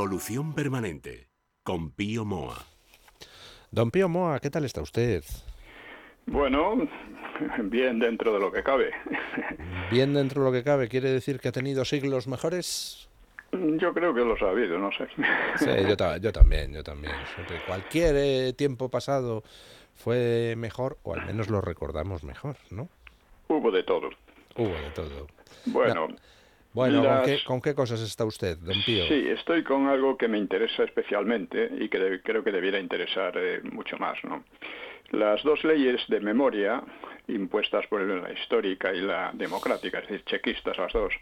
Involución permanente, con Pío Moa. Don Pío Moa, ¿qué tal está usted? Bueno, bien dentro de lo que cabe. Bien dentro de lo que cabe, ¿quiere decir que ha tenido siglos mejores? Yo creo que lo ha sabido, no sé. Sí, yo, yo también, yo también. Cualquier eh, tiempo pasado fue mejor, o al menos lo recordamos mejor, ¿no? Hubo de todo. Hubo de todo. Bueno. Bueno, ¿con, qué, cosas está usted, don Pío? Sí, estoy con algo que me interesa especialmente y que creo que debiera interesar eh, mucho más, ¿no? Las dos leyes de memoria impuestas por la histórica y la democrática, es decir, chequistas las dos,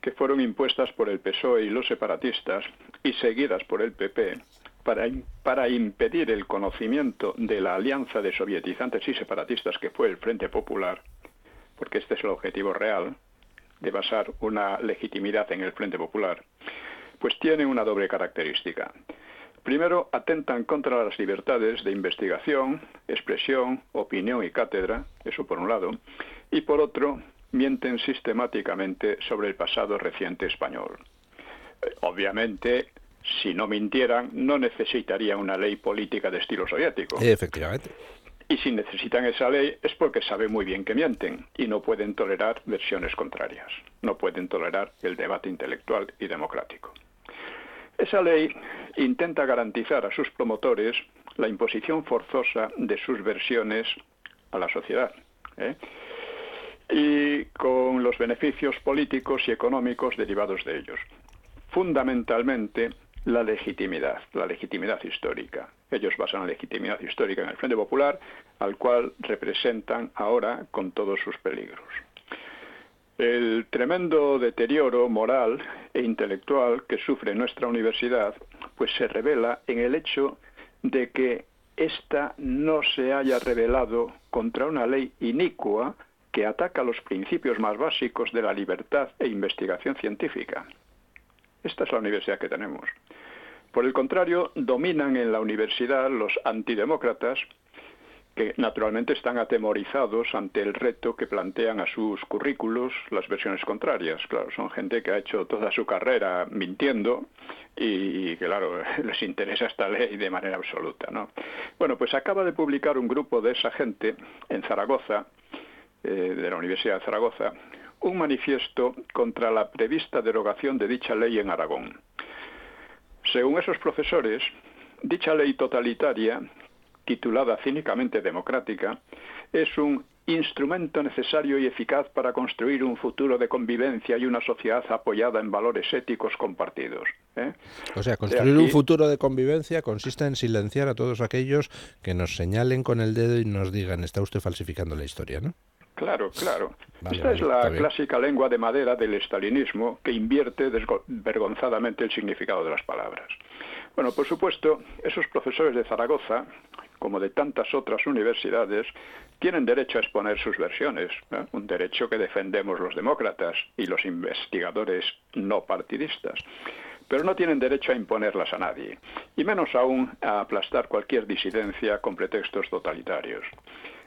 que fueron impuestas por el PSOE y los separatistas y seguidas por el PP para, para impedir el conocimiento de la alianza de sovietizantes y separatistas que fue el Frente Popular, porque este es el objetivo real de basar una legitimidad en el Frente Popular, pues tiene una doble característica. Primero, atentan contra las libertades de investigación, expresión, opinión y cátedra, eso por un lado, y por otro, mienten sistemáticamente sobre el pasado reciente español. Eh, obviamente, si no mintieran, no necesitarían una ley política de estilo soviético. Efectivamente. Y si necesitan esa ley es porque saben muy bien que mienten y no pueden tolerar versiones contrarias, no pueden tolerar el debate intelectual y democrático. Esa ley intenta garantizar a sus promotores la imposición forzosa de sus versiones a la sociedad. ¿eh? y con los beneficios políticos y económicos derivados de ellos. Fundamentalmente, la legitimidad, la legitimidad histórica. Ellos basan la legitimidad histórica en el Frente Popular, al cual representan ahora con todos sus peligros. El tremendo deterioro moral e intelectual que sufre nuestra universidad, pues se revela en el hecho de que ésta no se haya rebelado contra una ley inicua que ataca los principios más básicos de la libertad e investigación científica. Esta es la universidad que tenemos. Por el contrario, dominan en la universidad los antidemócratas, que naturalmente están atemorizados ante el reto que plantean a sus currículos las versiones contrarias. Claro, son gente que ha hecho toda su carrera mintiendo y, claro, les interesa esta ley de manera absoluta. ¿no? Bueno, pues acaba de publicar un grupo de esa gente en Zaragoza eh, de la Universidad de Zaragoza un manifiesto contra la prevista derogación de dicha ley en Aragón. Según esos profesores, dicha ley totalitaria, titulada cínicamente democrática, es un instrumento necesario y eficaz para construir un futuro de convivencia y una sociedad apoyada en valores éticos compartidos. ¿eh? O sea, construir un futuro de convivencia consiste en silenciar a todos aquellos que nos señalen con el dedo y nos digan, está usted falsificando la historia, ¿no? Claro, claro. Esta es la clásica lengua de madera del estalinismo que invierte vergonzadamente el significado de las palabras. Bueno, por supuesto, esos profesores de Zaragoza, como de tantas otras universidades, tienen derecho a exponer sus versiones, un derecho que defendemos los demócratas y los investigadores no partidistas pero no tienen derecho a imponerlas a nadie, y menos aún a aplastar cualquier disidencia con pretextos totalitarios.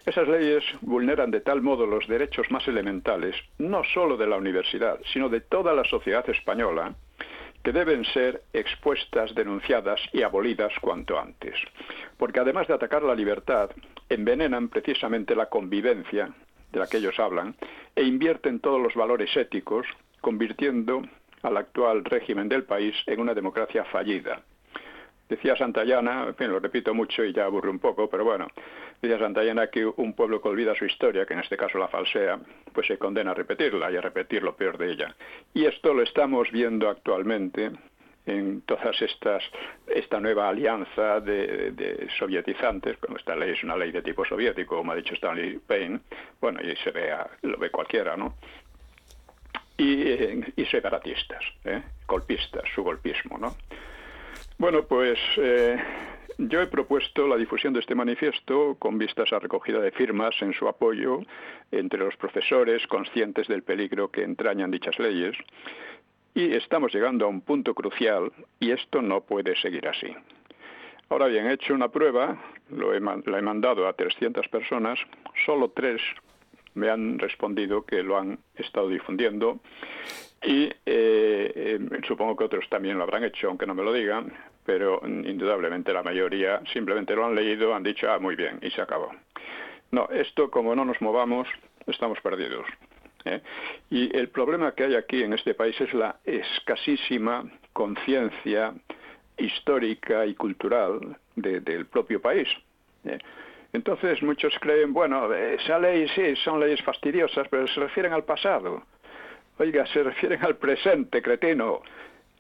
Esas leyes vulneran de tal modo los derechos más elementales, no solo de la universidad, sino de toda la sociedad española, que deben ser expuestas, denunciadas y abolidas cuanto antes. Porque además de atacar la libertad, envenenan precisamente la convivencia de la que ellos hablan e invierten todos los valores éticos, convirtiendo al actual régimen del país en una democracia fallida, Decía Santayana, en fin, lo repito mucho y ya aburro un poco, pero bueno, decía Santayana que un pueblo que olvida su historia, que en este caso la falsea, pues se condena a repetirla y a repetir lo peor de ella. Y esto lo estamos viendo actualmente en todas estas, esta nueva alianza de, sovietizantes, como esta ley es una ley de tipo soviético, como ha dicho Stanley Payne, bueno, y se ve, lo ve cualquiera, ¿no? y, y separatistas, ¿eh? golpistas, su golpismo, ¿no? Bueno, pues eh, yo he propuesto la difusión de este manifiesto con vistas a recogida de firmas en su apoyo entre los profesores conscientes del peligro que entrañan dichas leyes y estamos llegando a un punto crucial y esto no puede seguir así. Ahora bien, he hecho una prueba, lo he, la he mandado a 300 personas, solo tres me han respondido que lo han estado difundiendo y eh, eh, supongo que otros también lo habrán hecho, aunque no me lo digan, pero indudablemente la mayoría simplemente lo han leído, han dicho, ah, muy bien, y se acabó. No, esto como no nos movamos, estamos perdidos. ¿eh? Y el problema que hay aquí en este país es la escasísima conciencia histórica y cultural del propio país. Entonces muchos creen, bueno, esa ley sí, son leyes fastidiosas, pero se refieren al pasado. Oiga, se refieren al presente, cretino.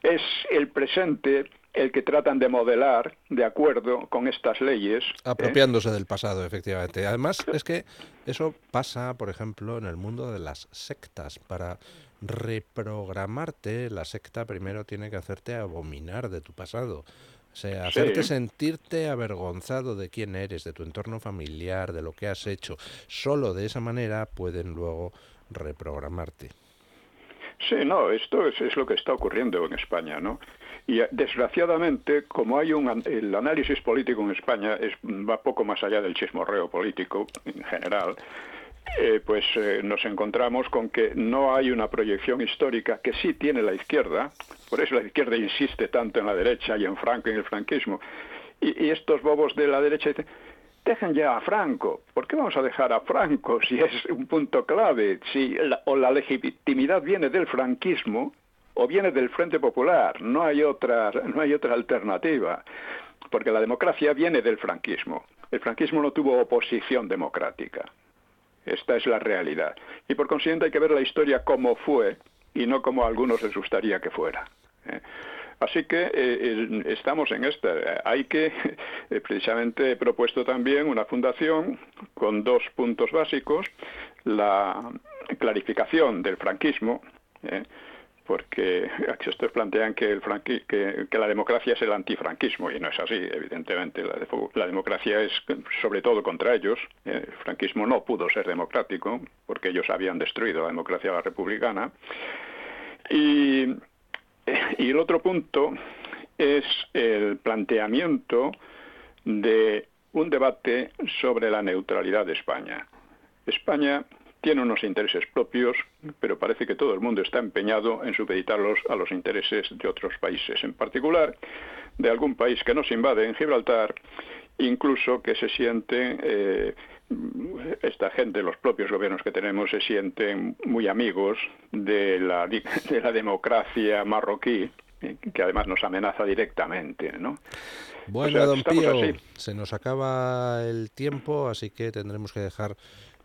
Es el presente el que tratan de modelar de acuerdo con estas leyes. ¿eh? Apropiándose del pasado, efectivamente. Además, es que eso pasa, por ejemplo, en el mundo de las sectas. Para reprogramarte, la secta primero tiene que hacerte abominar de tu pasado. O sea, hacerte sentirte avergonzado de quién eres, de tu entorno familiar, de lo que has hecho. Solo de esa manera pueden luego reprogramarte. Sí, no, esto es, lo que está ocurriendo en España, ¿no? Y eh, desgraciadamente, como hay un el análisis político en España es, va poco más allá del chismorreo político en general, eh, pues eh, nos encontramos con que no hay una proyección histórica que sí tiene la izquierda, por eso la izquierda insiste tanto en la derecha y en Franco y en el franquismo, y, y estos bobos de la derecha dicen, dejen ya a Franco. ¿Por qué vamos a dejar a Franco si es un punto clave? Si o la legitimidad viene del franquismo o viene del Frente Popular. No hay otra, no hay otra alternativa. Porque la democracia viene del franquismo. El franquismo no tuvo oposición democrática. Esta es la realidad. Y por consiguiente hay que ver la historia como fue y no como a algunos les gustaría que fuera. ¿eh? Así que eh, estamos en esta. Hay que, eh, precisamente he propuesto también una fundación con dos puntos básicos, la clarificación del franquismo, eh, porque estos plantean que, el que, la democracia es el antifranquismo y no es así, evidentemente. La, democracia es sobre todo contra ellos. El franquismo no pudo ser democrático porque ellos habían destruido la democracia republicana. Y y el otro punto es el planteamiento de un debate sobre la neutralidad de España. España tiene unos intereses propios, pero parece que todo el mundo está empeñado en supeditarlos a los intereses de otros países, en particular de algún país que nos invade en Gibraltar, incluso que se siente eh, esta gente, los propios gobiernos que tenemos, se sienten muy amigos de la, de la democracia marroquí, que además nos amenaza directamente, ¿no? Bueno, don Pío, se nos acaba el tiempo, así que tendremos que dejar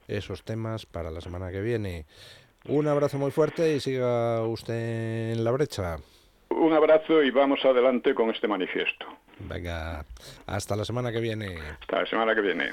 esos temas para la semana que viene. Un abrazo muy fuerte y siga usted en la brecha. Un abrazo y vamos adelante con este manifiesto. Venga, hasta la semana que viene. Hasta la semana que viene.